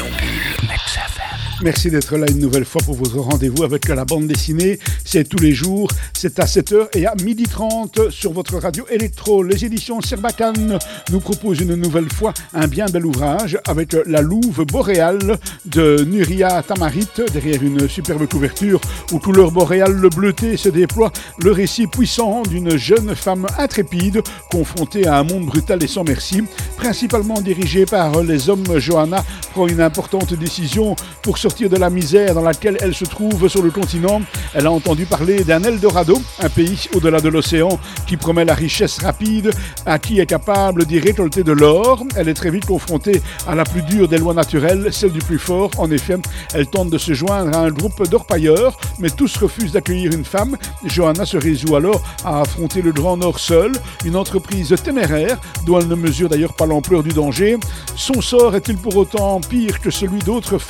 Réveillon. Merci d'être là une nouvelle fois pour votre rendez-vous avec la bande dessinée. C'est tous les jours, c'est à 7h et à 12h30 sur votre radio électro. Les éditions Serbacane nous proposent une nouvelle fois un bien bel ouvrage avec La Louve boréale de Nuria Tamarit derrière une superbe couverture où couleur boréale le bleuté se déploie le récit puissant d'une jeune femme intrépide confrontée à un monde brutal et sans merci, principalement dirigée par les hommes. Johanna prend une importante décision pour sortir de la misère dans laquelle elle se trouve sur le continent. Elle a entendu parler d'un Eldorado, un pays au-delà de l'océan qui promet la richesse rapide à qui est capable d'y récolter de l'or. Elle est très vite confrontée à la plus dure des lois naturelles, celle du plus fort. En effet, elle tente de se joindre à un groupe d'orpailleurs, mais tous refusent d'accueillir une femme. Johanna se résout alors à affronter le Grand Nord seule, une entreprise téméraire dont elle ne mesure d'ailleurs pas l'ampleur du danger. Son sort est-il pour autant pire que celui d'autres femmes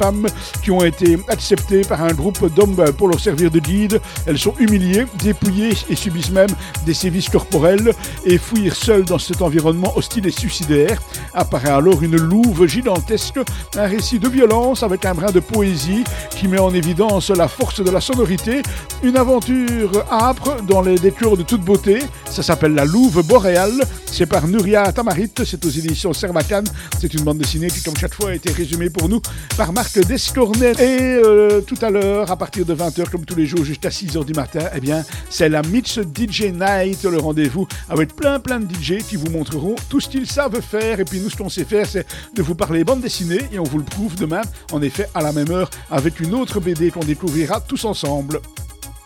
qui ont été acceptées par un groupe d'hommes pour leur servir de guide Elles sont humiliées, dépouillées et subissent même des sévices corporels et fuir seules dans cet environnement hostile et suicidaire. Apparaît alors une louve gigantesque, un récit de violence avec un brin de poésie qui met en évidence la force de la sonorité, une aventure âpre dans les décors de toute beauté. Ça s'appelle La Louve boréale, c'est par Nuria Tamarit, c'est aux éditions Servacan, c'est une bande dessinée qui comme chaque fois a été résumée pour nous par Marc Descornet. Et euh, tout à l'heure, à partir de 20h, comme tous les jours, jusqu'à 6h du matin, eh bien, c'est la Mitch DJ Night, le rendez-vous avec plein plein de DJ qui vous montreront tout ce qu'ils savent faire. Et puis nous, ce qu'on sait faire, c'est de vous parler bande dessinée et on vous le prouve demain, en effet, à la même heure, avec une autre BD qu'on découvrira tous ensemble.